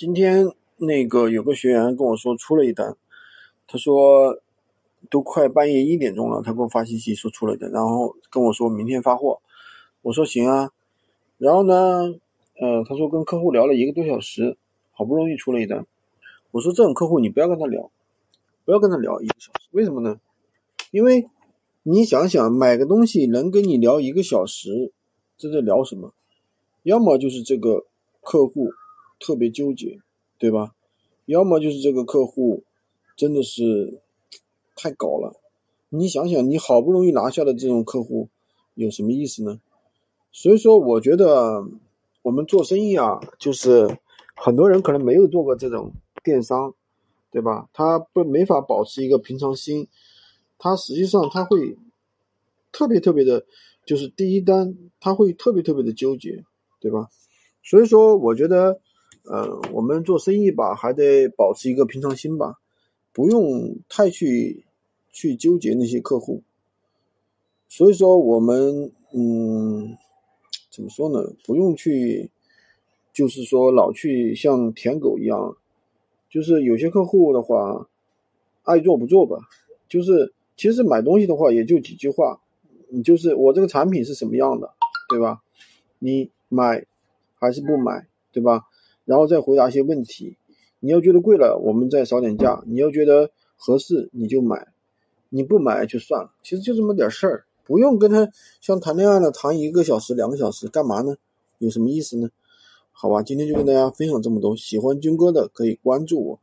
今天那个有个学员跟我说出了一单，他说都快半夜一点钟了，他给我发信息说出了一单，然后跟我说明天发货。我说行啊，然后呢，呃，他说跟客户聊了一个多小时，好不容易出了一单。我说这种客户你不要跟他聊，不要跟他聊一个小时，为什么呢？因为你想想买个东西能跟你聊一个小时，这在聊什么？要么就是这个客户。特别纠结，对吧？要么就是这个客户真的是太搞了。你想想，你好不容易拿下的这种客户，有什么意思呢？所以说，我觉得我们做生意啊，就是很多人可能没有做过这种电商，对吧？他不没法保持一个平常心，他实际上他会特别特别的，就是第一单他会特别特别的纠结，对吧？所以说，我觉得。呃，我们做生意吧，还得保持一个平常心吧，不用太去去纠结那些客户。所以说，我们嗯，怎么说呢？不用去，就是说老去像舔狗一样，就是有些客户的话，爱做不做吧。就是其实买东西的话，也就几句话，你就是我这个产品是什么样的，对吧？你买还是不买，对吧？然后再回答一些问题，你要觉得贵了，我们再少点价；你要觉得合适，你就买；你不买就算了。其实就这么点事儿，不用跟他像谈恋爱了谈一个小时、两个小时，干嘛呢？有什么意思呢？好吧，今天就跟大家分享这么多。喜欢军哥的可以关注我，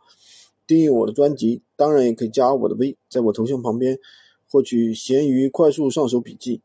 订阅我的专辑，当然也可以加我的微，在我头像旁边获取闲鱼快速上手笔记。